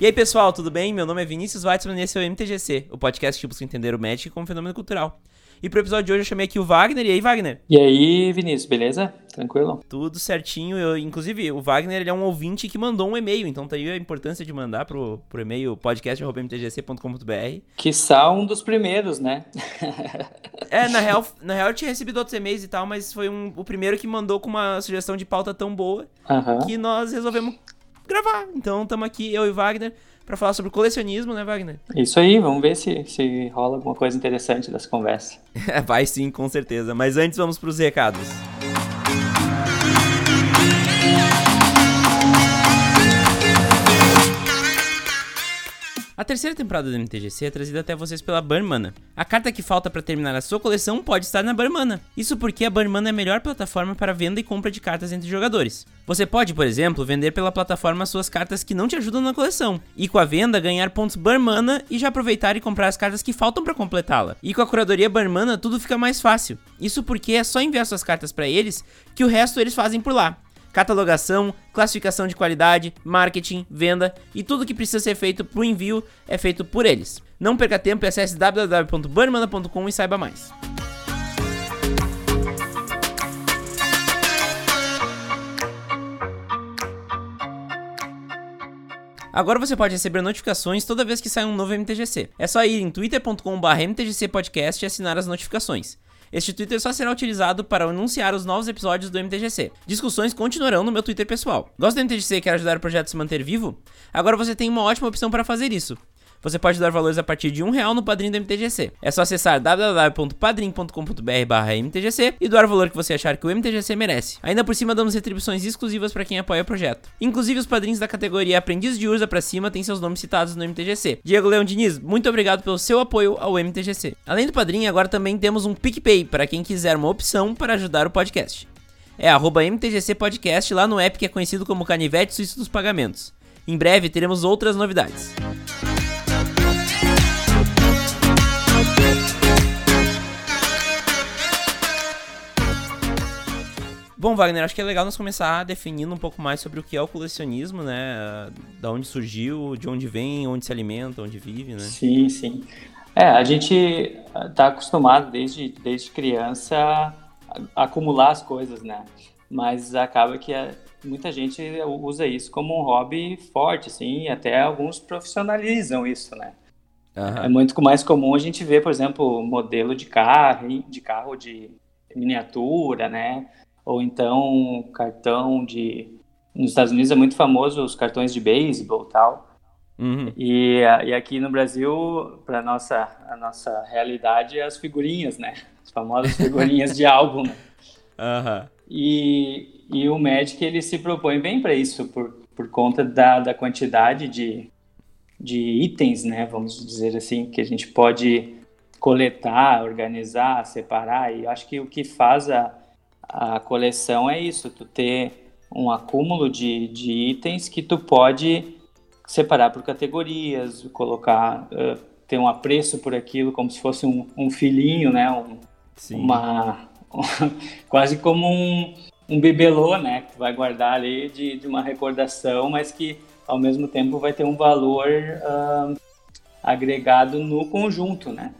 E aí, pessoal, tudo bem? Meu nome é Vinícius Weitzman e esse é o MTGC, o podcast que busca entender o Magic como fenômeno cultural. E pro episódio de hoje eu chamei aqui o Wagner. E aí, Wagner? E aí, Vinícius, beleza? Tranquilo? Tudo certinho. Eu, inclusive, o Wagner ele é um ouvinte que mandou um e-mail, então tá aí a importância de mandar pro, pro e-mail podcast.mtgc.com.br. Que são um dos primeiros, né? é, na real, na real eu tinha recebido outros e-mails e tal, mas foi um, o primeiro que mandou com uma sugestão de pauta tão boa que nós resolvemos gravar. Então estamos aqui, eu e Wagner, para falar sobre colecionismo, né, Wagner? Isso aí, vamos ver se, se rola alguma coisa interessante dessa conversa. Vai sim, com certeza. Mas antes vamos para os recados. A terceira temporada do MTGC é trazida até vocês pela Burmana. A carta que falta para terminar a sua coleção pode estar na Burmana. Isso porque a Burmana é a melhor plataforma para venda e compra de cartas entre jogadores. Você pode, por exemplo, vender pela plataforma suas cartas que não te ajudam na coleção, e com a venda ganhar pontos Burmana e já aproveitar e comprar as cartas que faltam para completá-la. E com a curadoria Burmana tudo fica mais fácil. Isso porque é só enviar suas cartas para eles que o resto eles fazem por lá catalogação, classificação de qualidade, marketing, venda e tudo que precisa ser feito para o envio é feito por eles. Não perca tempo e acesse www.burmana.com e saiba mais. Agora você pode receber notificações toda vez que sai um novo MTGC. É só ir em twitter.com/mtgcpodcast e assinar as notificações. Este Twitter só será utilizado para anunciar os novos episódios do MTGC. Discussões continuarão no meu Twitter pessoal. Gosta do MTGC e quer ajudar o projeto a se manter vivo? Agora você tem uma ótima opção para fazer isso. Você pode dar valores a partir de um real no padrinho do MTGC. É só acessar www.padrim.com.br/mtgc e doar o valor que você achar que o MTGC merece. Ainda por cima damos retribuições exclusivas para quem apoia o projeto. Inclusive os padrinhos da categoria Aprendiz de Urza para cima têm seus nomes citados no MTGC. Diego Leão Diniz, muito obrigado pelo seu apoio ao MTGC. Além do padrinho, agora também temos um PicPay para quem quiser uma opção para ajudar o podcast. É arroba MTGC Podcast lá no app que é conhecido como Canivete Suíço dos Pagamentos. Em breve teremos outras novidades. Bom, Wagner, acho que é legal nós começar definindo um pouco mais sobre o que é o colecionismo, né? Da onde surgiu, de onde vem, onde se alimenta, onde vive, né? Sim, sim. É, a gente está acostumado desde, desde criança a acumular as coisas, né? Mas acaba que a, muita gente usa isso como um hobby forte, assim, e até alguns profissionalizam isso, né? Uhum. É muito mais comum a gente ver, por exemplo, modelo de carro, de carro de miniatura, né? Ou então cartão de. Nos Estados Unidos é muito famoso os cartões de beisebol tal. Uhum. E, e aqui no Brasil, para nossa a nossa realidade, é as figurinhas, né? As famosas figurinhas de álbum. Né? Uhum. E, e o Magic ele se propõe bem para isso, por, por conta da, da quantidade de, de itens, né? Vamos dizer assim, que a gente pode coletar, organizar, separar. E acho que o que faz a, a coleção é isso, tu ter um acúmulo de, de itens que tu pode separar por categorias, colocar, uh, ter um apreço por aquilo como se fosse um, um filhinho, né? Um, uma, quase como um, um bibelô, né? Que tu vai guardar ali de, de uma recordação, mas que ao mesmo tempo vai ter um valor uh, agregado no conjunto, né?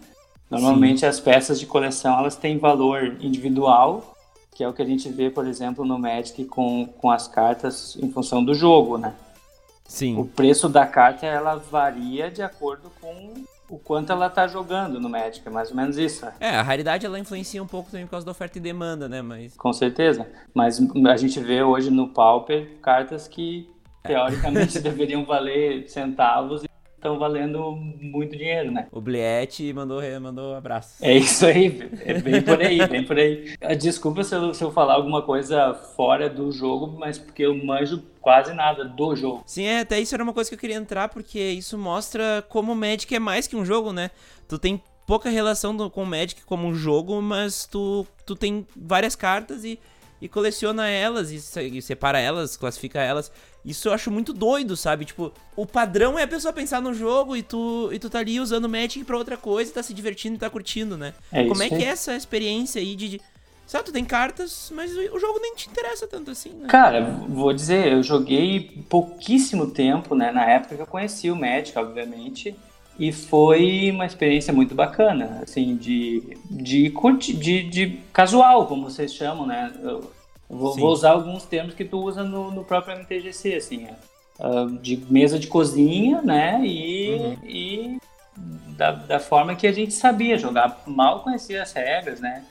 Normalmente Sim. as peças de coleção elas têm valor individual que é o que a gente vê, por exemplo, no Magic com, com as cartas em função do jogo, né? Sim. O preço da carta ela varia de acordo com o quanto ela tá jogando no Magic, é mais ou menos isso. Né? É, a raridade ela influencia um pouco também por causa da oferta e demanda, né? Mas... Com certeza. Mas a gente vê hoje no Pauper cartas que teoricamente deveriam valer centavos estão valendo muito dinheiro, né? O Bliet mandou, mandou abraço. É isso aí, é bem por aí, bem por aí. Ah, desculpa se eu, se eu falar alguma coisa fora do jogo, mas porque eu manjo quase nada do jogo. Sim, é, até isso era uma coisa que eu queria entrar, porque isso mostra como o Magic é mais que um jogo, né? Tu tem pouca relação do, com o Magic como um jogo, mas tu, tu tem várias cartas e e coleciona elas e, separa elas, classifica elas. Isso eu acho muito doido, sabe? Tipo, o padrão é a pessoa pensar no jogo e tu, e tu tá ali usando o Magic pra outra coisa, tá se divertindo e tá curtindo, né? É Como é que é essa experiência aí de, Sabe, tu tem cartas, mas o jogo nem te interessa tanto assim, né? Cara, vou dizer, eu joguei pouquíssimo tempo, né? Na época que eu conheci o Magic, obviamente. E foi uma experiência muito bacana, assim, de, de, de, de casual, como vocês chamam, né? Eu vou, vou usar alguns termos que tu usa no, no próprio MTGC, assim, uh, de mesa de cozinha, né? E, uhum. e da, da forma que a gente sabia jogar. Mal conhecia as regras, né?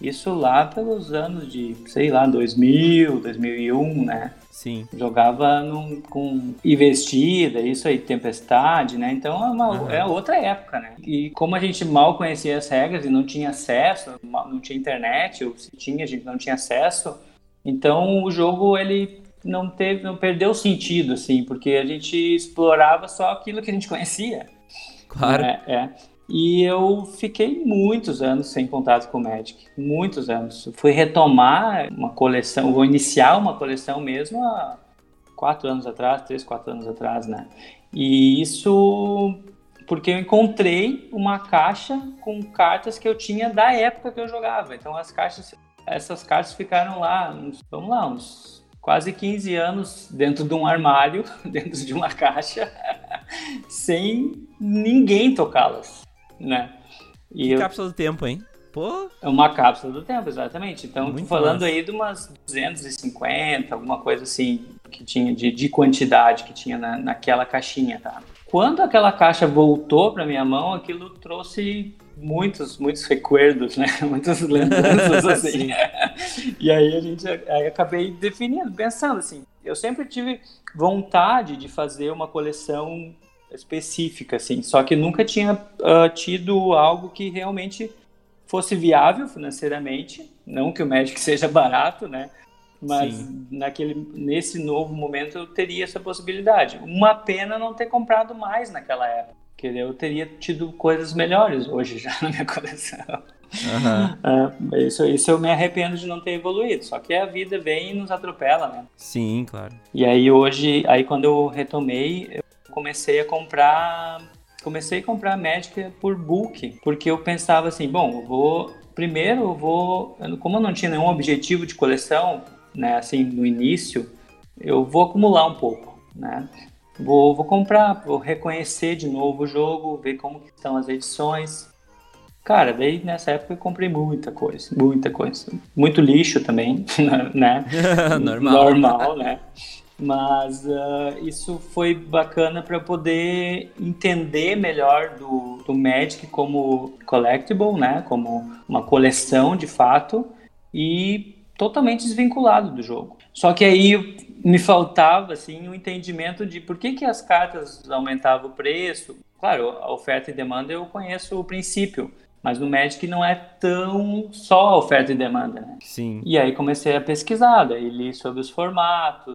Isso lá pelos anos de, sei lá, 2000, 2001, né? Sim. Jogava num, com investida, isso aí, tempestade, né? Então é, uma, uhum. é outra época, né? E como a gente mal conhecia as regras e não tinha acesso, não tinha internet, ou se tinha, a gente não tinha acesso, então o jogo ele não teve, não perdeu sentido, assim, porque a gente explorava só aquilo que a gente conhecia. Claro. É, é. E eu fiquei muitos anos sem contato com o Magic, muitos anos. Fui retomar uma coleção, vou iniciar uma coleção mesmo há quatro anos atrás, três, quatro anos atrás, né? E isso porque eu encontrei uma caixa com cartas que eu tinha da época que eu jogava. Então as caixas, essas cartas ficaram lá, uns, vamos lá, uns quase 15 anos dentro de um armário, dentro de uma caixa, sem ninguém tocá-las né? E eu... cápsula do tempo, hein? Pô. É uma cápsula do tempo, exatamente. Então, Muito falando massa. aí de umas 250, alguma coisa assim, que tinha de, de quantidade que tinha na, naquela caixinha, tá? Quando aquela caixa voltou para minha mão, aquilo trouxe muitos, muitos recuerdos, né? Muitas lembranças, assim. e aí a gente, aí acabei definindo, pensando assim, eu sempre tive vontade de fazer uma coleção específica, assim. Só que nunca tinha uh, tido algo que realmente fosse viável financeiramente. Não que o Magic seja barato, né? Mas naquele, nesse novo momento eu teria essa possibilidade. Uma pena não ter comprado mais naquela época. Porque eu teria tido coisas melhores hoje já na minha coleção. Uhum. Uh, isso, isso eu me arrependo de não ter evoluído. Só que a vida vem e nos atropela, né? Sim, claro. E aí hoje, aí quando eu retomei, eu comecei a comprar comecei a comprar Magic por book, porque eu pensava assim, bom, eu vou primeiro eu vou, como eu não tinha nenhum objetivo de coleção, né, assim, no início, eu vou acumular um pouco, né? Vou, vou comprar, vou reconhecer de novo o jogo, ver como estão as edições. Cara, daí nessa época eu comprei muita coisa, muita coisa. Muito lixo também, né? Normal. Normal, né? mas uh, isso foi bacana para poder entender melhor do, do Magic como collectible, né, como uma coleção de fato e totalmente desvinculado do jogo. Só que aí me faltava assim o um entendimento de por que, que as cartas aumentavam o preço. Claro, a oferta e demanda eu conheço o princípio, mas no Magic não é tão só a oferta e demanda, né? Sim. E aí comecei a pesquisar, daí li sobre os formatos,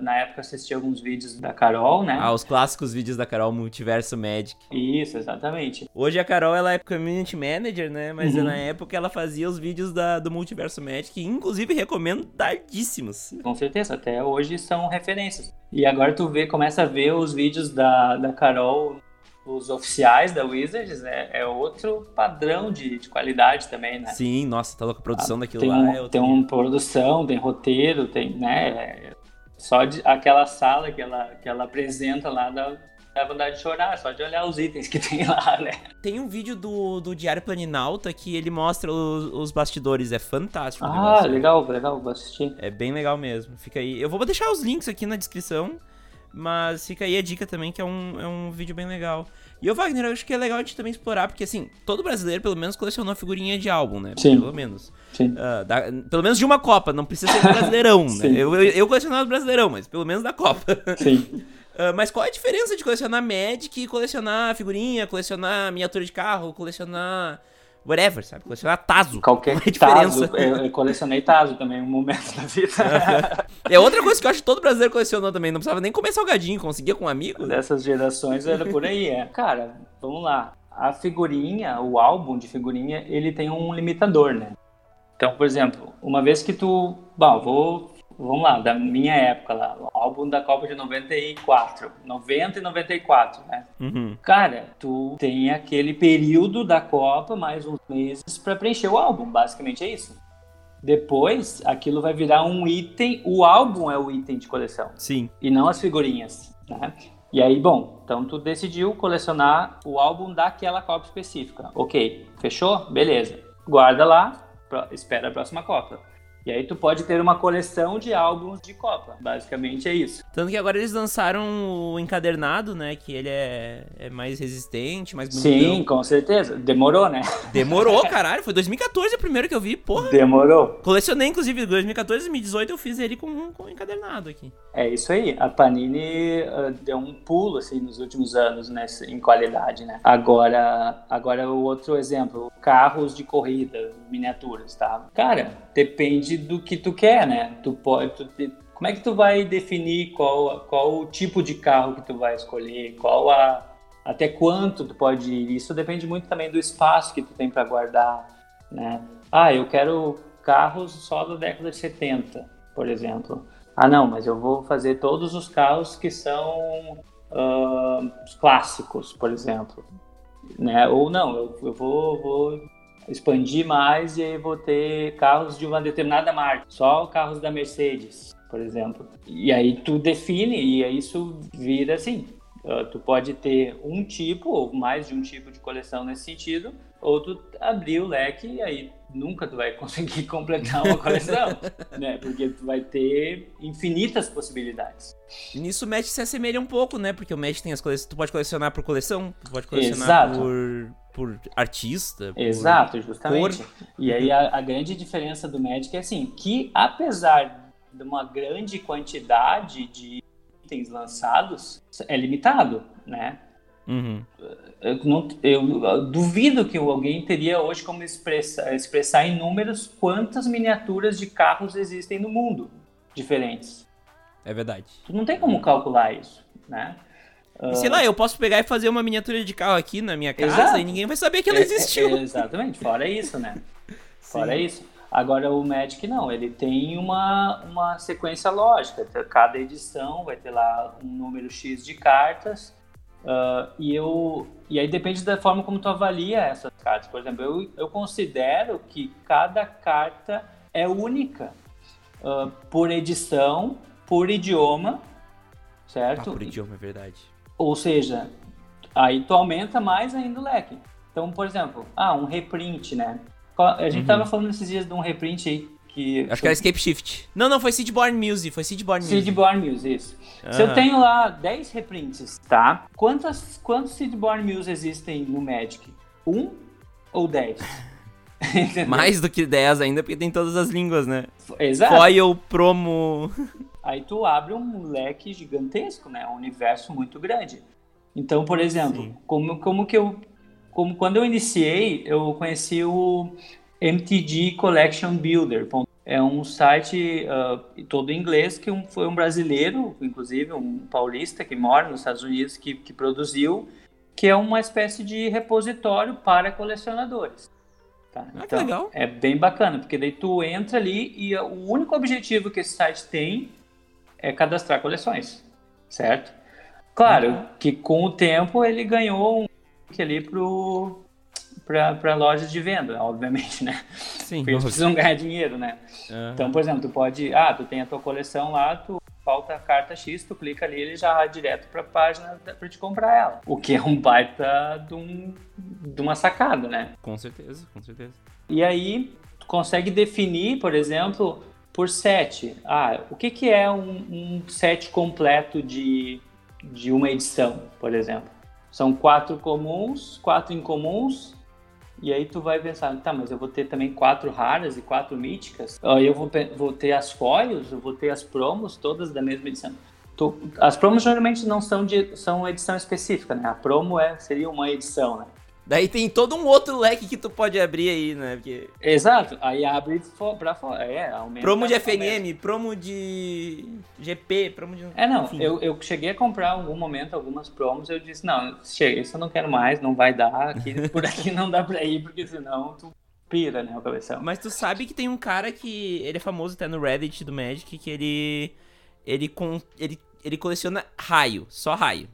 na época assisti alguns vídeos da Carol, né? Ah, os clássicos vídeos da Carol Multiverso Magic. Isso, exatamente. Hoje a Carol ela é community manager, né? Mas uhum. na época ela fazia os vídeos da, do Multiverso Magic, inclusive recomendo tardíssimos. Com certeza, até hoje são referências. E agora tu vê, começa a ver os vídeos da, da Carol os oficiais da Wizards é, é outro padrão de, de, qualidade também, né? Sim, nossa, tá louco. A produção ah, daquilo tem lá um, é Tem uma produção, tem roteiro, tem, né? Só de, aquela sala que ela, que ela apresenta lá dá, dá vontade de chorar, só de olhar os itens que tem lá, né? Tem um vídeo do, do Diário Planinalta que ele mostra os, os bastidores, é fantástico. Ah, legal, legal, vou assistir. É bem legal mesmo, fica aí. Eu vou deixar os links aqui na descrição, mas fica aí a dica também que é um, é um vídeo bem legal. E o Wagner, eu acho que é legal a gente também explorar, porque assim, todo brasileiro pelo menos colecionou figurinha de álbum, né? Sim. Pelo menos. Sim. Uh, da, pelo menos de uma Copa, não precisa ser brasileirão, né? Eu, eu, eu colecionava brasileirão, mas pelo menos da Copa. Sim. Uh, mas qual é a diferença de colecionar Magic e colecionar figurinha, colecionar miniatura de carro, colecionar whatever, sabe? Colecionar Tazo. Qualquer é diferença. Tazo. Eu, eu, colecionei Tazo também, um momento da vida. é outra coisa que eu acho que todo brasileiro colecionou também. Não precisava nem comer salgadinho, conseguia com um amigo. Dessas gerações era por aí, é. Cara, vamos lá. A figurinha, o álbum de figurinha, ele tem um limitador, né? Então, por exemplo, uma vez que tu. Bom, vou. Vamos lá, da minha época lá, o álbum da Copa de 94, 90 e 94, né? Uhum. Cara, tu tem aquele período da Copa, mais uns meses, para preencher o álbum, basicamente é isso. Depois, aquilo vai virar um item, o álbum é o item de coleção. Sim. E não as figurinhas, né? E aí, bom, então tu decidiu colecionar o álbum daquela Copa específica. Ok, fechou? Beleza. Guarda lá, espera a próxima Copa. E aí tu pode ter uma coleção de álbuns de Copa. Basicamente é isso. Tanto que agora eles lançaram o encadernado, né? Que ele é, é mais resistente, mais bonitão. Sim, com certeza. Demorou, né? Demorou, caralho. Foi 2014 o primeiro que eu vi, porra. Demorou. Colecionei, inclusive, 2014 e 2018 eu fiz ele com, com encadernado aqui. É isso aí. A Panini uh, deu um pulo, assim, nos últimos anos, né? Em qualidade, né? Agora, agora o outro exemplo. Carros de corrida, miniaturas, tá? Cara, depende do que tu quer, né? Tu pode, tu, como é que tu vai definir qual, qual o tipo de carro que tu vai escolher, qual a até quanto tu pode ir? Isso depende muito também do espaço que tu tem para guardar, né? Ah, eu quero carros só da década de 70, por exemplo. Ah, não, mas eu vou fazer todos os carros que são uh, clássicos, por exemplo, né? Ou não, eu, eu vou, vou expandir mais e aí vou ter carros de uma determinada marca, só carros da Mercedes, por exemplo. E aí tu define e aí isso vira assim. Uh, tu pode ter um tipo ou mais de um tipo de coleção nesse sentido, ou tu abrir o leque e aí nunca tu vai conseguir completar uma coleção, né? Porque tu vai ter infinitas possibilidades. Nisso o Magic se assemelha um pouco, né? Porque o Magic tem as coleções, tu pode colecionar por coleção, tu pode colecionar Exato. por por artista. Por Exato, justamente. Cor. E aí a, a, grande diferença do Magic é assim, que apesar de uma grande quantidade de itens lançados, é limitado, né? Uhum. Eu, não, eu, duvido que alguém teria hoje como expressar, expressar em números quantas miniaturas de carros existem no mundo diferentes. É verdade. Tu não tem como calcular isso, né? Uh... Sei lá, eu posso pegar e fazer uma miniatura de carro aqui na minha casa Exato. e ninguém vai saber que ela é, é, existiu. É, exatamente, fora isso, né? fora isso. Agora o Magic não, ele tem uma, uma sequência lógica. Cada edição vai ter lá um número X de cartas. Uh, e, eu, e aí depende da forma como tu avalia essas cartas. Por exemplo, eu, eu considero que cada carta é única uh, por edição, por idioma, certo? Ah, por idioma, é verdade. Ou seja, aí tu aumenta mais ainda o leque. Então, por exemplo, ah, um reprint, né? A gente uhum. tava falando esses dias de um reprint aí que... Acho que era Escape Shift. Não, não, foi Seedborn Music, foi Seedborn Music. Seedborn Music, isso. Uhum. Se eu tenho lá 10 reprints, tá? Quantas, quantos Seedborn Music existem no Magic? Um ou 10? Mais do que 10 ainda, porque tem todas as línguas, né? Exato. Foil, promo aí tu abre um leque gigantesco, né? Um universo muito grande. Então, por exemplo, como, como que eu. Como quando eu iniciei, eu conheci o MTG Collection Builder. É um site uh, todo em inglês que um, foi um brasileiro, inclusive um paulista que mora nos Estados Unidos, que, que produziu, que é uma espécie de repositório para colecionadores. Tá? Ah, então, legal. É bem bacana, porque daí tu entra ali e o único objetivo que esse site tem é cadastrar coleções, certo? Claro uhum. que com o tempo ele ganhou um link ali pro para lojas de venda, obviamente, né? Sim. Porque eles precisam ganhar dinheiro, né? Uhum. Então, por exemplo, tu pode, ah, tu tem a tua coleção lá, tu falta a carta X, tu clica ali, ele já vai direto para a página para te comprar ela. O que é um baita de, um, de uma sacada, né? Com certeza, com certeza. E aí, tu consegue definir, por exemplo, por set. Ah, o que, que é um, um set completo de, de uma edição, por exemplo? São quatro comuns, quatro incomuns, e aí tu vai pensar, tá, mas eu vou ter também quatro raras e quatro míticas. Aí eu vou, vou ter as foils, eu vou ter as promos todas da mesma edição. Tu, as promos geralmente não são de são edição específica, né? A promo é seria uma edição, né? Daí tem todo um outro leque que tu pode abrir aí, né? Porque... Exato, aí abre pra fora. É, aumenta. Promo de FNM, promo de GP, promo de. É, não, eu, eu cheguei a comprar em algum momento algumas promos eu disse, não, chega, isso eu não quero mais, não vai dar, aqui, por aqui não dá pra ir, porque senão tu pira, né, o cabeção. Mas tu sabe que tem um cara que. Ele é famoso até no Reddit do Magic, que ele. Ele, com, ele ele coleciona raio, só raio.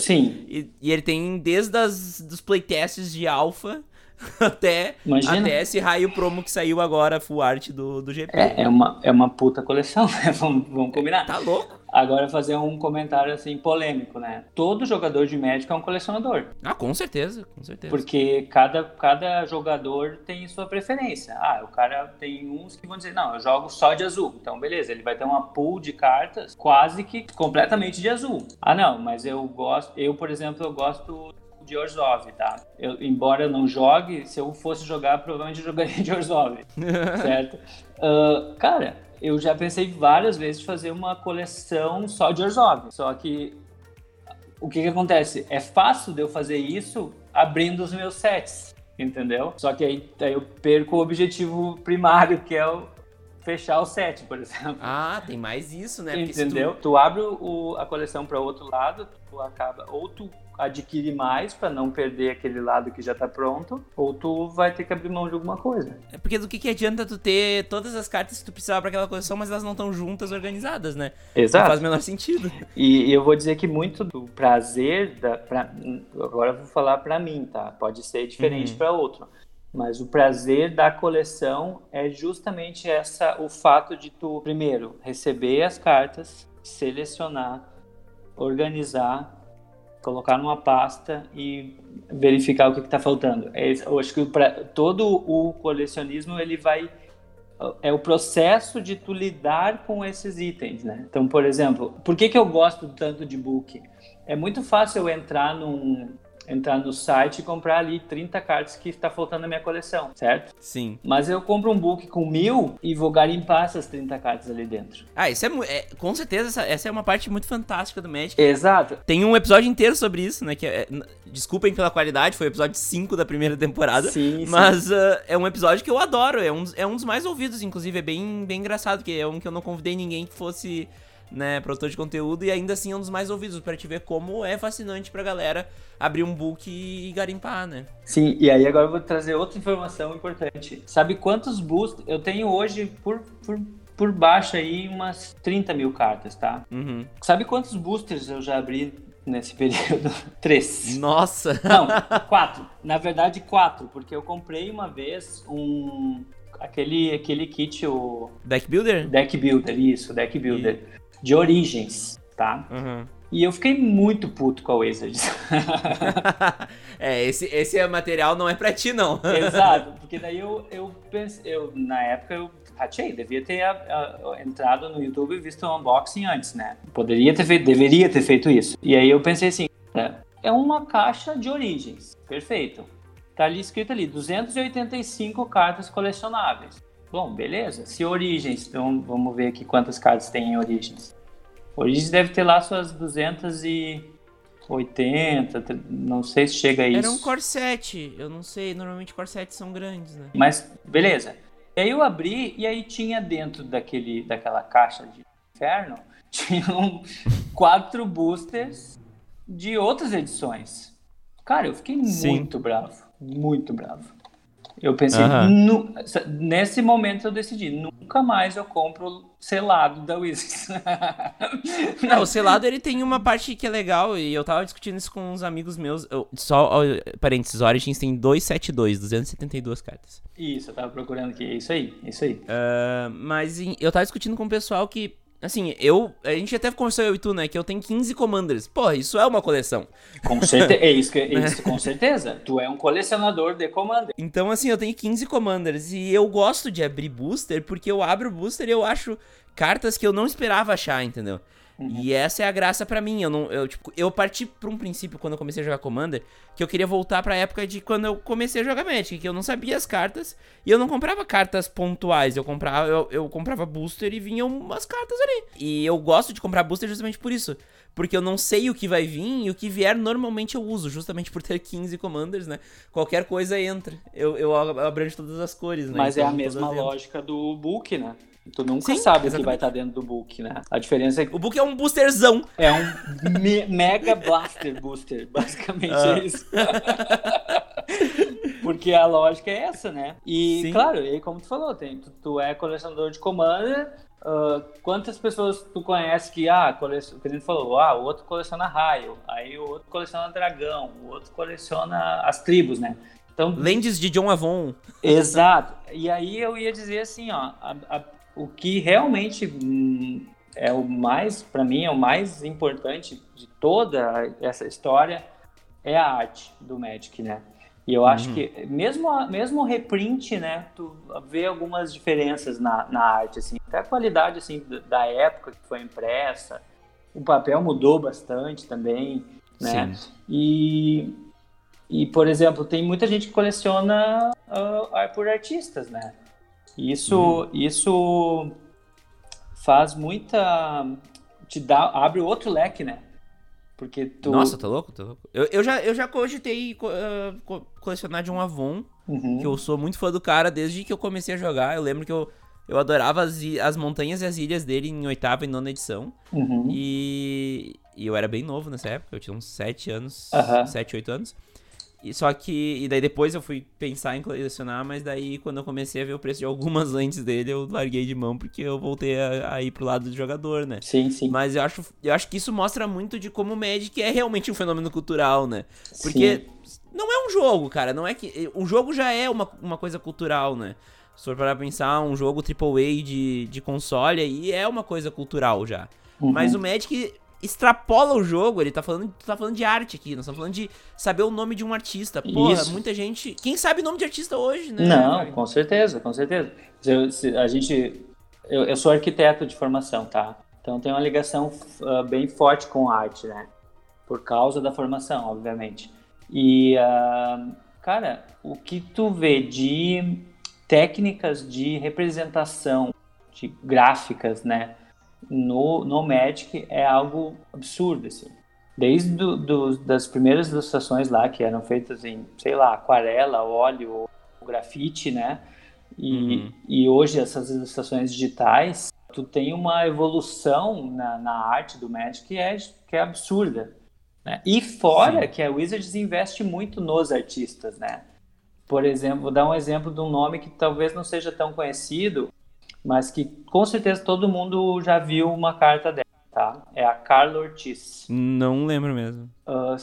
Sim. e, e, ele tem desde as, dos playtests de alpha até, até esse raio promo que saiu agora, full art do, do GP. É, é, uma, é uma puta coleção, né? vamos, vamos combinar. Tá louco? Agora fazer um comentário assim polêmico, né? Todo jogador de Magic é um colecionador. Ah, com certeza, com certeza. Porque cada, cada jogador tem sua preferência. Ah, o cara tem uns que vão dizer, não, eu jogo só de azul. Então, beleza, ele vai ter uma pool de cartas quase que completamente de azul. Ah, não, mas eu gosto, eu, por exemplo, eu gosto de Orzhov, tá? Eu, embora eu não jogue, se eu fosse jogar, provavelmente eu jogaria de Orzhov, certo? Uh, cara, eu já pensei várias vezes de fazer uma coleção só de Orzhov. Só que o que, que acontece? É fácil de eu fazer isso abrindo os meus sets, entendeu? Só que aí, aí eu perco o objetivo primário, que é o fechar o set, por exemplo. Ah, tem mais isso, né? Entendeu? Tu... tu... abre o, a coleção para outro lado, tu acaba ou tu adquire mais para não perder aquele lado que já tá pronto, ou tu vai ter que abrir mão de alguma coisa. É porque do que, que adianta tu ter todas as cartas que tu precisava para aquela coleção, mas elas não estão juntas, organizadas, né? Exato. Não faz o menor sentido. E, e, eu vou dizer que muito do prazer, da, pra, agora eu vou falar para mim, tá? Pode ser diferente uhum. para outro. Mas o prazer da coleção é justamente essa, o fato de tu, primeiro, receber as cartas, selecionar, organizar colocar numa pasta e verificar o que está faltando. É, eu acho que pra, todo o colecionismo ele vai é o processo de tu lidar com esses itens, né? Então, por exemplo, por que, que eu gosto tanto de book? É muito fácil eu entrar num, entrar no site e comprar ali 30 cartas que está faltando na minha coleção, certo? Sim. Mas eu compro um book com mil e vou garimpar essas 30 cartas ali dentro. Ah, isso é, é com certeza, essa, essa, é uma parte muito fantástica do Magic. Exato. Tem um episódio inteiro sobre isso, né? Que é, desculpem pela qualidade, foi o episódio 5 da primeira temporada. Sim, Mas sim. Uh, é um episódio que eu adoro, é um, é um dos mais ouvidos, inclusive, é bem, bem engraçado, que é um que eu não convidei ninguém que fosse né, produtor de conteúdo e ainda assim é um dos mais ouvidos, para te ver como é fascinante pra galera abrir um book e garimpar, né? Sim, e aí agora eu vou trazer outra informação importante. Sabe quantos boosters eu tenho hoje por, por, por baixo aí umas 30 mil cartas, tá? Uhum. Sabe quantos boosters eu já abri nesse período? Três. Nossa! Não, quatro. Na verdade, quatro, porque eu comprei uma vez um aquele, aquele kit, o. Deck Builder? Deck Builder, isso, Deck Builder. E de origens, tá? Uhum. E eu fiquei muito puto com a Wizards. é, esse, esse material não é pra ti, não. Exato, porque daí eu, eu pensei, eu, na época eu ratei, devia ter a, a, entrado no YouTube e visto o unboxing antes, né? Poderia ter feito, deveria ter feito isso. E aí eu pensei assim, é, é uma caixa de origens, perfeito. Tá ali escrito ali, 285 cartas colecionáveis. Bom, beleza. Se Origens, então vamos ver aqui quantas cartas tem em Origens. Origens deve ter lá suas 280, não sei se chega a isso. Era um Corset, eu não sei, normalmente Corsets são grandes, né? Mas, beleza. E aí eu abri e aí tinha dentro daquele, daquela caixa de inferno, tinham quatro boosters de outras edições. Cara, eu fiquei Sim. muito bravo, muito bravo. Eu pensei, nu, nesse momento eu decidi, nunca mais eu compro selado da Wizards. Não, o selado ele tem uma parte que é legal e eu tava discutindo isso com uns amigos meus. Eu, só, ó, parênteses, Origins tem 272, 272 cartas. Isso, eu tava procurando aqui, é isso aí, é isso aí. Uh, mas eu tava discutindo com o pessoal que Assim, eu. A gente até conversou eu e tu, né? Que eu tenho 15 commanders. Porra, isso é uma coleção. Com certeza. É isso, que, é isso com certeza. Tu é um colecionador de commanders. Então, assim, eu tenho 15 commanders. E eu gosto de abrir booster porque eu abro o booster e eu acho cartas que eu não esperava achar, entendeu? Uhum. E essa é a graça para mim. Eu não, eu tipo, eu parti para um princípio quando eu comecei a jogar Commander que eu queria voltar para a época de quando eu comecei a jogar Magic, que eu não sabia as cartas e eu não comprava cartas pontuais, eu comprava eu, eu comprava booster e vinham umas cartas ali. E eu gosto de comprar booster justamente por isso. Porque eu não sei o que vai vir e o que vier normalmente eu uso, justamente por ter 15 commanders, né? Qualquer coisa entra. Eu, eu abranjo todas as cores, né? Mas então, é a mesma lógica do book, né? Tu nunca Sim, sabe exatamente. o que vai estar tá dentro do book, né? A diferença é que. O book é um boosterzão. É um me mega blaster booster. Basicamente ah. é isso. Porque a lógica é essa, né? E, Sim. claro, e como tu falou, tem, tu, tu é colecionador de Commander. Uh, quantas pessoas tu conhece que, ah, coleciona, que a gente falou, ah, o outro coleciona raio, aí o outro coleciona dragão, o outro coleciona as tribos, né? Então, Lendes de John Avon. Exato. E aí eu ia dizer assim, ó, a, a, o que realmente hum, é o mais, para mim, é o mais importante de toda essa história é a arte do Magic, né? E eu acho uhum. que mesmo mesmo o reprint, né, tu vê algumas diferenças na, na arte, assim, até a qualidade assim da época que foi impressa, o papel mudou bastante também, né? Sim. E e por exemplo tem muita gente que coleciona uh, por artistas, né? Isso uhum. isso faz muita te dá abre outro leque, né? Porque tu... Nossa, tá louco? Tá louco. Eu, eu, já, eu já cogitei uh, colecionar de um Avon, uhum. que eu sou muito fã do cara desde que eu comecei a jogar. Eu lembro que eu, eu adorava as, as montanhas e as ilhas dele em oitava e nona edição. Uhum. E, e eu era bem novo nessa época, eu tinha uns 7 anos, 7, uhum. 8 anos. E só que. E daí depois eu fui pensar em colecionar, mas daí quando eu comecei a ver o preço de algumas lentes dele, eu larguei de mão porque eu voltei a, a ir pro lado do jogador, né? Sim, sim. Mas eu acho, eu acho que isso mostra muito de como o Magic é realmente um fenômeno cultural, né? Porque sim. não é um jogo, cara. Não é que. O jogo já é uma, uma coisa cultural, né? Se for para pensar, um jogo AAA de, de console aí é uma coisa cultural já. Uhum. Mas o Magic extrapola o jogo, ele tá falando, tá falando de arte aqui, nós estamos falando de saber o nome de um artista. Porra, Isso. muita gente. Quem sabe o nome de artista hoje, né? Não, com certeza, com certeza. a gente. Eu, eu, sou arquiteto de formação, tá? Então tem uma ligação uh, bem forte com arte, né? Por causa da formação, obviamente. E, uh, cara, o que tu vê de técnicas de representação, de gráficas, né? No, no Magic é algo absurdo, assim. Desde do, do, das primeiras ilustrações lá, que eram feitas em, sei lá, aquarela, óleo, grafite, né? E, uhum. e hoje essas ilustrações digitais, tu tem uma evolução na, na arte do Magic que é, que é absurda. Né? E fora Sim. que a Wizards investe muito nos artistas, né? Por exemplo, vou dar um exemplo de um nome que talvez não seja tão conhecido, mas que com certeza todo mundo já viu uma carta dela, tá? É a Carla Ortiz. Não lembro mesmo. Uh,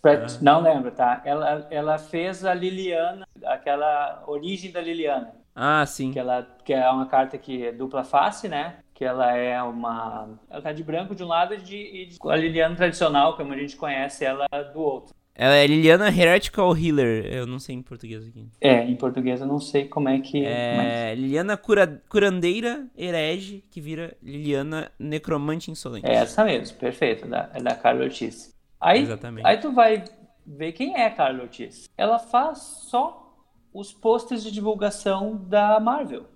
pra, ah. Não lembro, tá? Ela, ela fez a Liliana, aquela origem da Liliana. Ah, sim. Que, ela, que é uma carta que é dupla face, né? Que ela é uma. Ela tá de branco de um lado e de, e de a Liliana tradicional, como a gente conhece ela, do outro. Ela é Liliana Heretical Healer. Eu não sei em português aqui. É, em português eu não sei como é que. É, é Liliana Cura... Curandeira Herege, que vira Liliana Necromante Insolente. É essa mesmo, perfeito. Da, é da Carla Ortiz. Aí, Exatamente. Aí tu vai ver quem é a Carla Ortiz. Ela faz só os posters de divulgação da Marvel.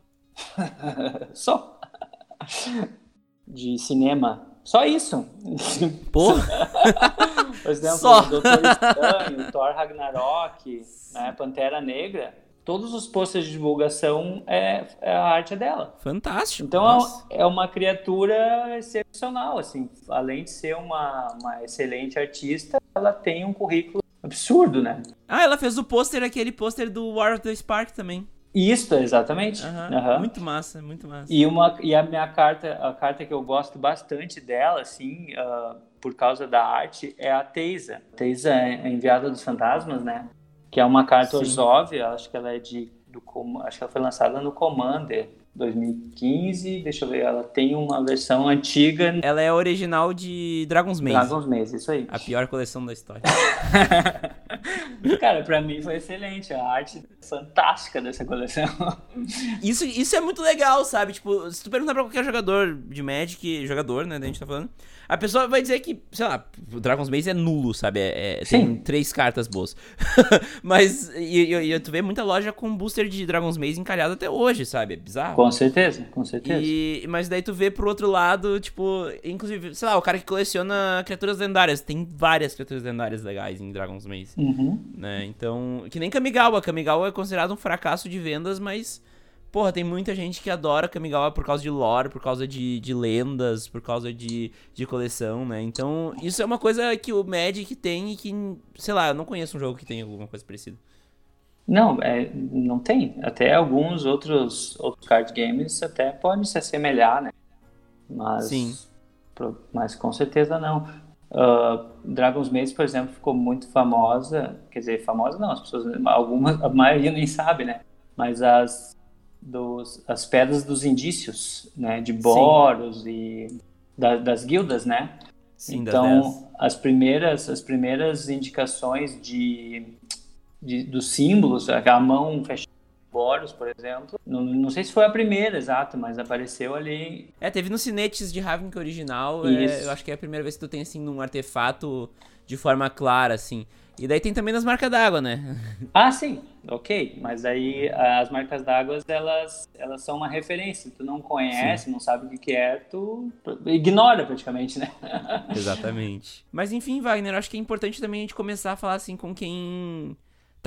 só. De cinema. Só isso. Porra! Por exemplo, Só. Doutor Estranho, Thor Ragnarok, né, Pantera Negra, todos os posters de divulgação é, é a arte dela. Fantástico. Então Nossa. é uma criatura excepcional, assim, além de ser uma, uma excelente artista, ela tem um currículo absurdo, né? Ah, ela fez o pôster, aquele pôster do War of the Spark também. Isso, exatamente. Uhum. Uhum. Muito massa, muito massa. E, uma, e a minha carta, a carta que eu gosto bastante dela, assim, uh, por causa da arte, é a Teisa. A Teisa é enviada dos fantasmas, né? Que é uma carta Orzhov, acho que ela é de... Do, acho que ela foi lançada no Commander. 2015, deixa eu ver, ela tem uma versão antiga. Ela é original de Dragon's Maze. Dragon's Maze, isso aí. A pior coleção da história. Cara, pra mim foi excelente, a arte fantástica dessa coleção. Isso, isso é muito legal, sabe? Tipo, se tu perguntar pra qualquer jogador de Magic, jogador, né, da gente tá falando, a pessoa vai dizer que, sei lá, o Dragon's Maze é nulo, sabe? É, é tem três cartas boas. Mas, e, e, e, tu vê muita loja com booster de Dragon's Maze encalhado até hoje, sabe? É bizarro. Com certeza, com certeza. E, mas daí tu vê pro outro lado, tipo, inclusive, sei lá, o cara que coleciona criaturas lendárias. Tem várias criaturas lendárias legais em Dragon's Maze. Uhum. Né? Então, que nem Kamigawa. Kamigawa é considerado um fracasso de vendas, mas Porra, tem muita gente que adora Kamigawa por causa de lore, por causa de, de lendas, por causa de, de coleção, né? Então, isso é uma coisa que o Magic tem e que, sei lá, eu não conheço um jogo que tem alguma coisa parecida. Não, é, não tem. Até alguns outros, outros card games até podem se assemelhar, né? Mas, Sim. Pro, mas com certeza não. Uh, Dragon's Maze, por exemplo, ficou muito famosa, quer dizer, famosa não, as pessoas, algumas, a maioria nem sabe, né? Mas as, dos, as pedras dos indícios, né? De Boros Sim. e da, das guildas, né? Sim, então, as primeiras, as primeiras indicações de, de, dos símbolos, a mão fechada Boros, por exemplo. Não, não sei se foi a primeira, exato, mas apareceu ali. É, teve no Cinetes de Ravnica original. É, eu acho que é a primeira vez que tu tem, assim, um artefato de forma clara, assim. E daí tem também nas marcas d'água, né? Ah, sim, ok. Mas aí as marcas d'água, elas, elas são uma referência. Tu não conhece, sim. não sabe o que é, tu ignora praticamente, né? Exatamente. Mas enfim, Wagner, acho que é importante também a gente começar a falar assim com quem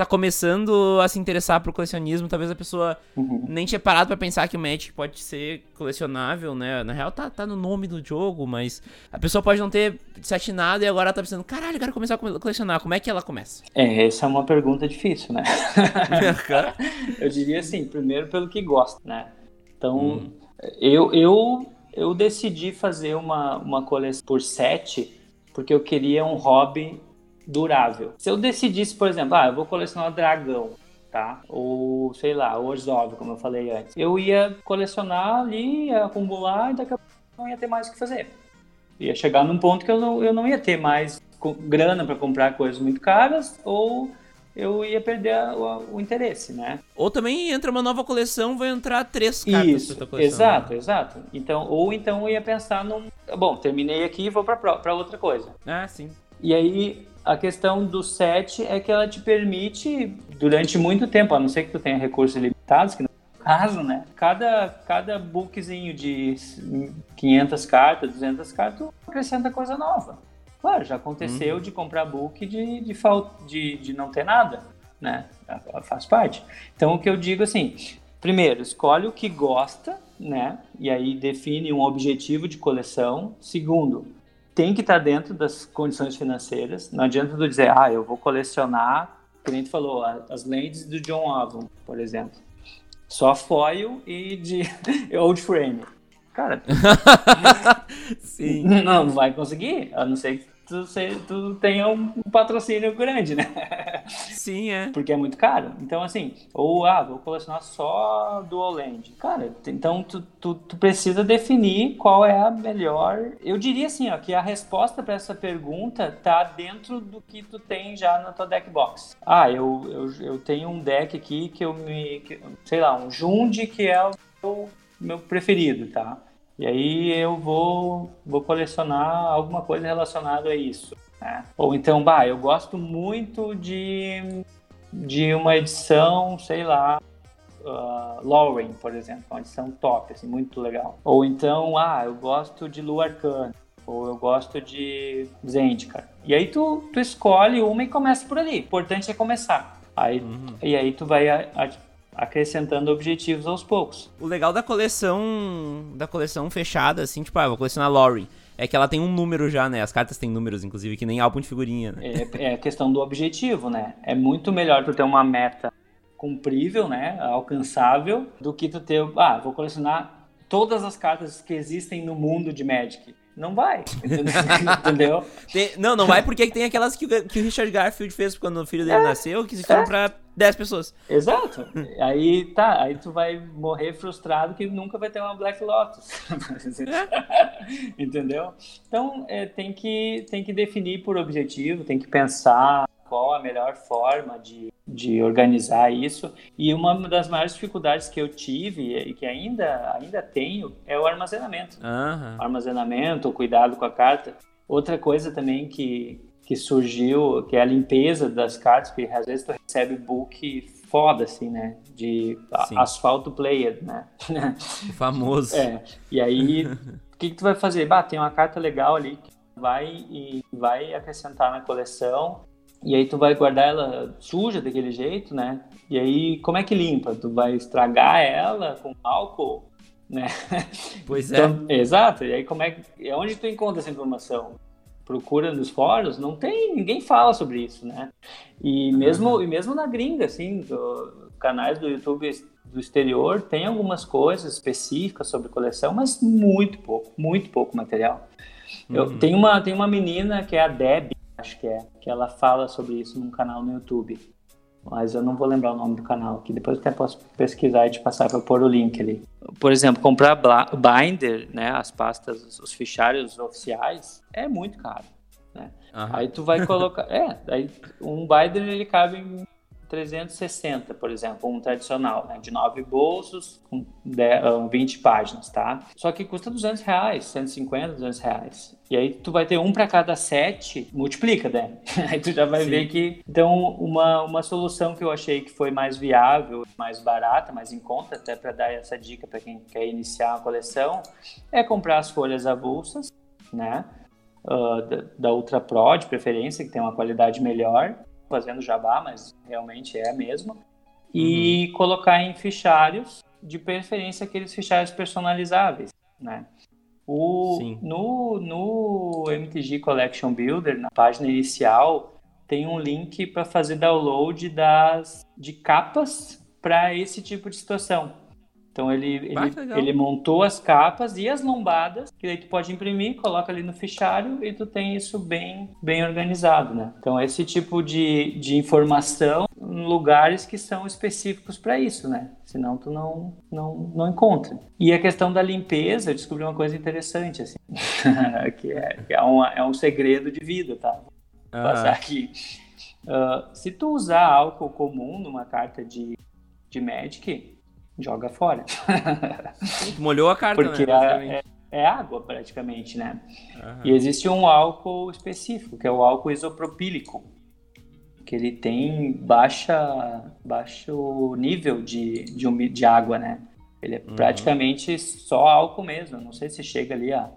tá começando a se interessar pro colecionismo, talvez a pessoa uhum. nem tinha parado para pensar que o Magic pode ser colecionável, né? Na real tá, tá no nome do jogo, mas a pessoa pode não ter se atinado e agora tá pensando, caralho, eu quero começar a colecionar. Como é que ela começa? É, essa é uma pergunta difícil, né? eu diria assim, primeiro pelo que gosta, né? Então, hum. eu, eu, eu decidi fazer uma, uma coleção por sete porque eu queria um hobby durável. Se eu decidisse, por exemplo, ah, eu vou colecionar dragão, tá? Ou, sei lá, Orzhov, como eu falei antes. Eu ia colecionar ali, ia acumular e daqui a pouco não ia ter mais o que fazer. Ia chegar num ponto que eu não, eu não ia ter mais grana para comprar coisas muito caras ou eu ia perder o, o, interesse, né? Ou também entra uma nova coleção, vai entrar três cartas Isso, pra coleção. Exato, né? exato. Então, ou então eu ia pensar num, bom, terminei aqui e vou para outra coisa. Ah, sim. E aí a questão do set é que ela te permite, durante muito tempo, a não ser que tu tenha recursos limitados, que no caso, né? Cada, cada bookzinho de 500 cartas, 200 cartas, tu acrescenta coisa nova. Claro, já aconteceu uhum. de comprar book de, de, de, de não ter nada, né? Faz parte. Então, o que eu digo assim, primeiro, escolhe o que gosta, né? E aí define um objetivo de coleção. Segundo, tem que estar tá dentro das condições financeiras. Não adianta tu dizer, ah, eu vou colecionar, como a gente falou, as lentes do John Avon, por exemplo. Só foil e de old frame. Cara, Sim. não vai conseguir, a não ser que tu, tu tenha um patrocínio grande, né? Sim, é. Porque é muito caro. Então, assim, ou, ah, vou colecionar só Dual Land. Cara, então tu, tu, tu, precisa definir qual é a melhor. Eu diria assim, ó, que a resposta para essa pergunta tá dentro do que tu tem já na tua deck box. Ah, eu, eu, eu tenho um deck aqui que eu me. Que, sei lá, um Jund que é o meu, meu preferido, tá? E aí eu vou, vou colecionar alguma coisa relacionada a isso. Né? Ou então, bah, eu gosto muito de, de uma edição, sei lá, uh, Lauren, por exemplo, uma edição top, assim, muito legal. Ou então, ah, eu gosto de Lu Arcana, ou eu gosto de Zendikar. E aí tu, tu escolhe uma e começa por ali. O importante é começar. Aí, uhum. E aí tu vai a, a, acrescentando objetivos aos poucos. O legal da coleção da coleção fechada, assim, tipo, ah, vou colecionar Lori. É que ela tem um número já, né? As cartas têm números, inclusive, que nem álbum de figurinha, né? É, é a questão do objetivo, né? É muito melhor tu ter uma meta cumprível, né? Alcançável, do que tu ter, ah, vou colecionar todas as cartas que existem no mundo de Magic. Não vai, entendeu? Tem, não, não vai porque tem aquelas que, que o Richard Garfield fez quando o filho dele é, nasceu, que se foram é. pra 10 pessoas. Exato. aí tá, aí tu vai morrer frustrado que nunca vai ter uma Black Lotus. Entendeu? Então, é, tem, que, tem que definir por objetivo, tem que pensar qual a melhor forma de, de organizar isso. E uma das maiores dificuldades que eu tive e que ainda, ainda tenho é o armazenamento. Uhum. O armazenamento, o cuidado com a carta. Outra coisa também que, que surgiu, que é a limpeza das cartas, porque às vezes tu recebe book foda, assim, né? De Sim. asfalto player, né? O famoso. É. E aí, o que, que tu vai fazer? Bah, tem uma carta legal ali que vai e vai acrescentar na coleção e aí tu vai guardar ela suja daquele jeito, né? E aí como é que limpa? Tu vai estragar ela com álcool, né? Pois é. Então, exato. E aí como é que onde tu encontra essa informação? Procura nos fóruns, não tem, ninguém fala sobre isso, né? E mesmo uhum. e mesmo na gringa, assim, do, canais do YouTube do exterior tem algumas coisas específicas sobre coleção, mas muito pouco, muito pouco material. Eu, uhum. tem, uma, tem uma menina que é a Deb, acho que é, que ela fala sobre isso num canal no YouTube. Mas eu não vou lembrar o nome do canal aqui. Depois eu até posso pesquisar e te passar para pôr o link ali. Por exemplo, comprar binder, né, as pastas, os fichários oficiais, é muito caro. Né? Aí tu vai colocar. é, aí um binder ele cabe em 360, por exemplo, um tradicional, né, de 9 bolsos, com 10, 20 páginas, tá? Só que custa 200 reais, 150, 200 reais. E aí tu vai ter um para cada sete, multiplica, né? Aí tu já vai Sim. ver que... Então, uma, uma solução que eu achei que foi mais viável, mais barata, mais em conta, até para dar essa dica para quem quer iniciar a coleção, é comprar as folhas avulsas, né? Uh, da, da Ultra Pro, de preferência, que tem uma qualidade melhor, fazendo jabá, mas realmente é a mesma. E uhum. colocar em fichários, de preferência aqueles fichários personalizáveis, né? O, no, no MTG Collection Builder, na página inicial, tem um link para fazer download das, de capas para esse tipo de situação. Então ele, ele, ele, montou as capas e as lombadas, que daí tu pode imprimir, coloca ali no fichário e tu tem isso bem, bem organizado, né? Então esse tipo de, de informação em lugares que são específicos para isso, né? Senão tu não, não, não encontra. E a questão da limpeza, eu descobri uma coisa interessante, assim, que, é, que é, uma, é um segredo de vida, tá? Vou passar aqui. Uh, se tu usar álcool comum numa carta de, de Magic, joga fora. Molhou a carta, Porque né? É, é, água, praticamente, né? Uhum. E existe um álcool específico, que é o álcool isopropílico, que ele tem baixa, baixo nível de, de, de água, né? Ele é uhum. praticamente só álcool mesmo. Não sei se chega ali a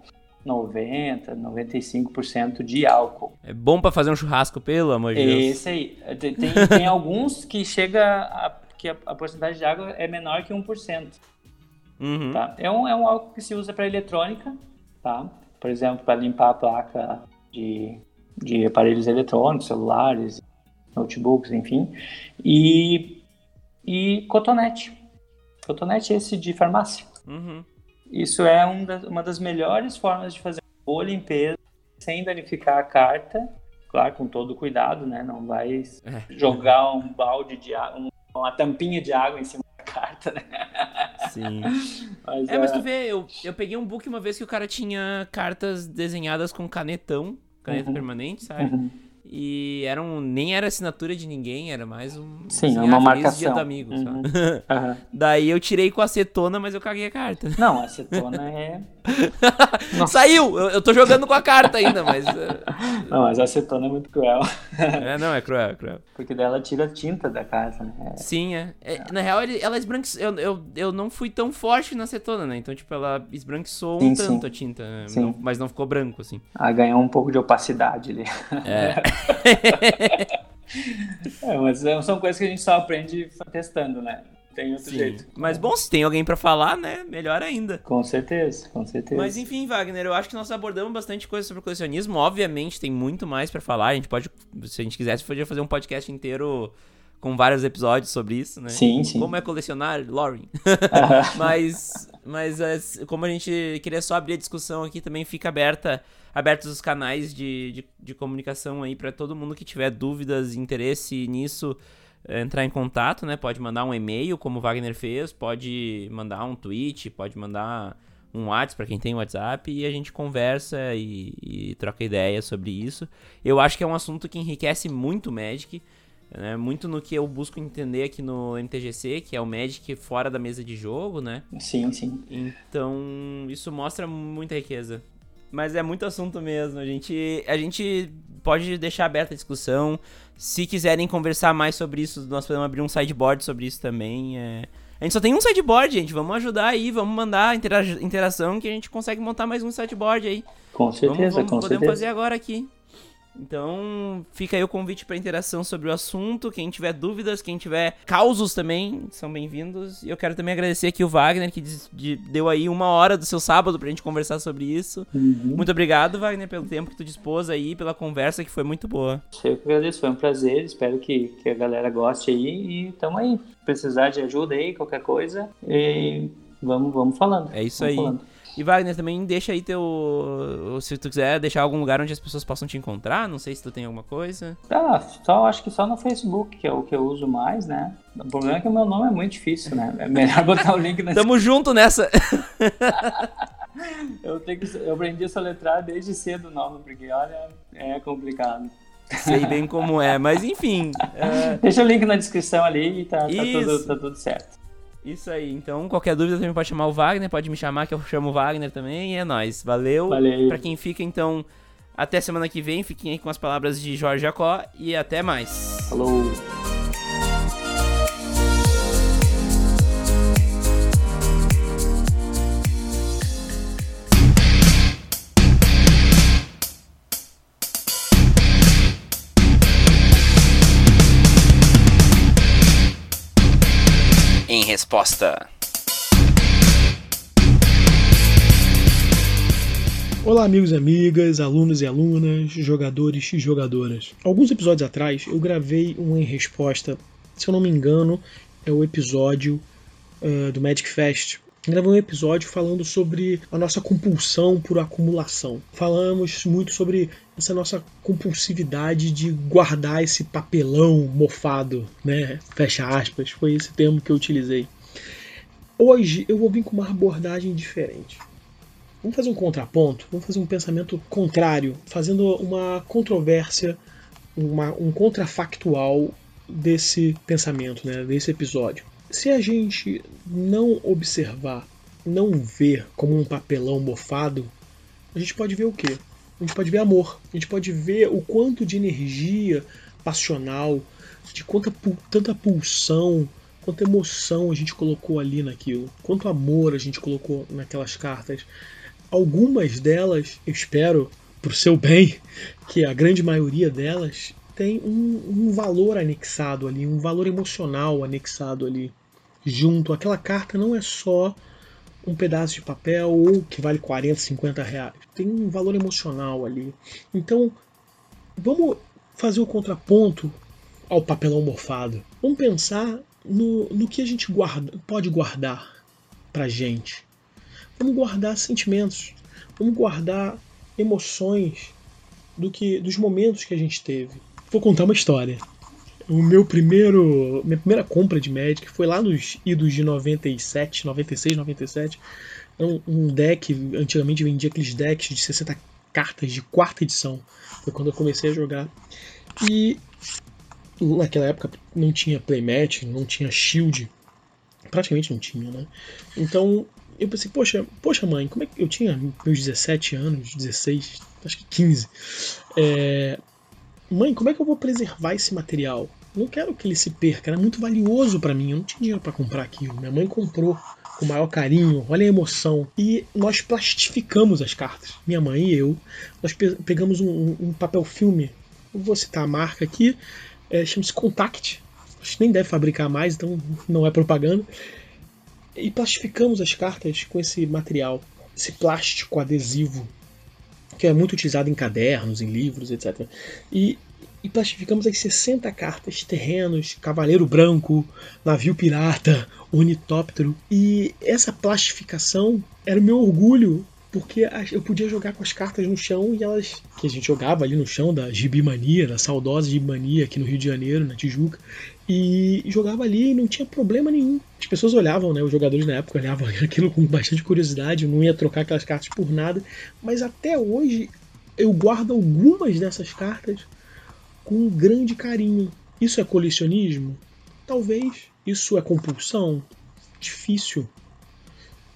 90, 95% de álcool. É bom para fazer um churrasco, pelo amor de Deus. Esse aí. Tem, tem alguns que chega a que a, a porcentagem de água é menor que 1%. Uhum. Tá? É, um, é um álcool que se usa para eletrônica, tá? por exemplo, para limpar a placa de, de aparelhos eletrônicos, celulares, notebooks, enfim. E, e cotonete. Cotonete é esse de farmácia. Uhum. Isso é um da, uma das melhores formas de fazer uma boa limpeza sem danificar a carta. Claro, com todo cuidado, né? Não vai é. jogar um balde de água, um uma tampinha de água em cima da carta, né? Sim. mas, é, mas tu vê, eu, eu peguei um book uma vez que o cara tinha cartas desenhadas com canetão, caneta uhum. permanente, sabe? Uhum. E era um, nem era assinatura de ninguém, era mais um. Sim, assim, uma ah, marcação. Dia do amigo, uhum. uhum. Daí eu tirei com acetona, mas eu caguei a carta. Não, acetona é. Saiu! Eu, eu tô jogando com a carta ainda, mas. Eh, não, mas a acetona é muito cruel. é, não, é cruel, é cruel. Porque dela tira a tinta da carta, né? É... Sim, é. é. Na real, ela esbranquiçou. Eu, eu, eu não fui tão forte na acetona, né? Então, tipo, ela esbranquiçou sim, um tanto sim. a tinta, né? não, mas não ficou branco, assim. Ah, ganhou um pouco de opacidade ali. É. é, mas é, são coisas que a gente só aprende testando, né? Tem outro Sim. jeito. Mas bom, se tem alguém para falar, né? Melhor ainda. Com certeza, com certeza. Mas enfim, Wagner, eu acho que nós abordamos bastante coisa sobre colecionismo. Obviamente, tem muito mais para falar. A gente pode, se a gente quisesse, podia fazer um podcast inteiro com vários episódios sobre isso, né? Sim, sim. Como é colecionar, Lauren. mas, mas é, como a gente queria só abrir a discussão aqui, também fica aberta abertos os canais de, de, de comunicação aí para todo mundo que tiver dúvidas, interesse nisso, eh, entrar em contato, né? Pode mandar um e-mail, como o Wagner fez, pode mandar um tweet, pode mandar um WhatsApp para quem tem WhatsApp e a gente conversa e, e, troca ideias sobre isso. Eu acho que é um assunto que enriquece muito o Magic, né? muito no que eu busco entender aqui no MTGC, que é o Magic fora da mesa de jogo, né? Sim, sim. Então, isso mostra muita riqueza. Mas é muito assunto mesmo. A gente, a gente pode deixar aberta a discussão. Se quiserem conversar mais sobre isso, nós podemos abrir um sideboard sobre isso também. É... A gente só tem um sideboard, gente. Vamos ajudar aí, vamos mandar intera interação que a gente consegue montar mais um sideboard aí. Com certeza, vamos, vamos, com podemos certeza. fazer agora aqui. Então, fica aí o convite para interação sobre o assunto. Quem tiver dúvidas, quem tiver causos também, são bem-vindos. E eu quero também agradecer aqui o Wagner, que deu aí uma hora do seu sábado pra gente conversar sobre isso. Uhum. Muito obrigado, Wagner, pelo tempo que tu dispôs aí, pela conversa que foi muito boa. Eu que agradeço, foi um prazer. Espero que, que a galera goste aí. E tamo aí. Precisar de ajuda aí, qualquer coisa. E vamos, vamos falando. É isso vamos aí. Falando. E Wagner, também deixa aí teu. Se tu quiser deixar algum lugar onde as pessoas possam te encontrar, não sei se tu tem alguma coisa. Ah, só acho que só no Facebook, que é o que eu uso mais, né? O problema é que o meu nome é muito difícil, né? É melhor botar o link na Tamo junto nessa. eu, tenho que, eu aprendi a soletrar desde cedo o nome, porque olha, é complicado. Sei bem como é, mas enfim. É... Deixa o link na descrição ali e tá, tá, tudo, tá tudo certo. Isso aí. Então, qualquer dúvida também pode chamar o Wagner, pode me chamar que eu chamo o Wagner também. E é nóis. Valeu. Valeu. Pra quem fica, então, até semana que vem. Fiquem aí com as palavras de Jorge Jacó e até mais. Falou. Resposta. Olá, amigos e amigas, alunos e alunas, jogadores e jogadoras. Alguns episódios atrás eu gravei um em resposta, se eu não me engano, é o episódio uh, do Magic Fest. Gravei um episódio falando sobre a nossa compulsão por acumulação. Falamos muito sobre essa nossa compulsividade de guardar esse papelão mofado, né? Fecha aspas, foi esse termo que eu utilizei. Hoje eu vou vir com uma abordagem diferente. Vamos fazer um contraponto, vamos fazer um pensamento contrário, fazendo uma controvérsia, uma, um contrafactual desse pensamento, né, desse episódio. Se a gente não observar, não ver como um papelão mofado, a gente pode ver o quê? a gente pode ver amor, a gente pode ver o quanto de energia passional, de quanta, tanta pulsão, quanta emoção a gente colocou ali naquilo, quanto amor a gente colocou naquelas cartas. Algumas delas, eu espero, pro seu bem, que a grande maioria delas tem um, um valor anexado ali, um valor emocional anexado ali junto. Aquela carta não é só um pedaço de papel ou que vale 40, 50 reais. Tem um valor emocional ali. Então, vamos fazer o contraponto ao papelão mofado. Vamos pensar no, no que a gente guarda, pode guardar pra gente. Vamos guardar sentimentos, vamos guardar emoções do que dos momentos que a gente teve. Vou contar uma história. O meu primeiro. Minha primeira compra de Magic foi lá nos idos de 97, 96, 97. Um, um deck, antigamente vendia aqueles decks de 60 cartas de quarta edição. Foi quando eu comecei a jogar. E naquela época não tinha playmatch, não tinha shield. Praticamente não tinha, né? Então eu pensei, poxa, poxa mãe, como é que eu tinha meus 17 anos, 16, acho que 15. É, mãe, como é que eu vou preservar esse material? Não quero que ele se perca, era muito valioso para mim, eu não tinha dinheiro para comprar aquilo. Minha mãe comprou com o maior carinho, olha a emoção. E nós plastificamos as cartas, minha mãe e eu. Nós pegamos um, um papel filme, vou citar a marca aqui, é, chama-se Contact. Acho que nem deve fabricar mais, então não é propaganda. E plastificamos as cartas com esse material, esse plástico adesivo que é muito utilizado em cadernos, em livros, etc. E, e plastificamos as 60 cartas, terrenos, cavaleiro branco, navio pirata, ornitóptero. E essa plastificação era o meu orgulho porque eu podia jogar com as cartas no chão e elas. que a gente jogava ali no chão da Gibimania, da saudosa Gibimania aqui no Rio de Janeiro, na Tijuca, e jogava ali e não tinha problema nenhum. As pessoas olhavam, né? Os jogadores na época olhavam aquilo com bastante curiosidade, eu não ia trocar aquelas cartas por nada, mas até hoje eu guardo algumas dessas cartas com um grande carinho. Isso é colecionismo? Talvez. Isso é compulsão? Difícil.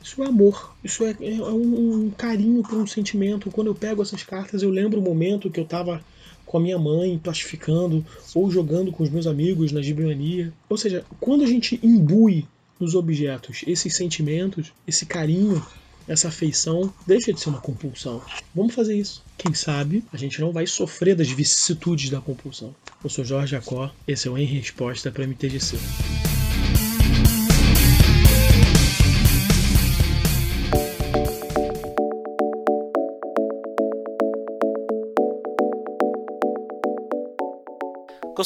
Isso é amor, isso é, é um, um, carinho por um sentimento. Quando eu pego essas cartas, eu lembro o momento que eu estava com a minha mãe plastificando ou jogando com os meus amigos na gibiania. Ou seja, quando a gente imbui nos objetos esses sentimentos, esse carinho, essa afeição, deixa de ser uma compulsão. Vamos fazer isso. Quem sabe a gente não vai sofrer das vicissitudes da compulsão. Eu sou Jorge Jacó, esse é o Em Resposta para MTGC.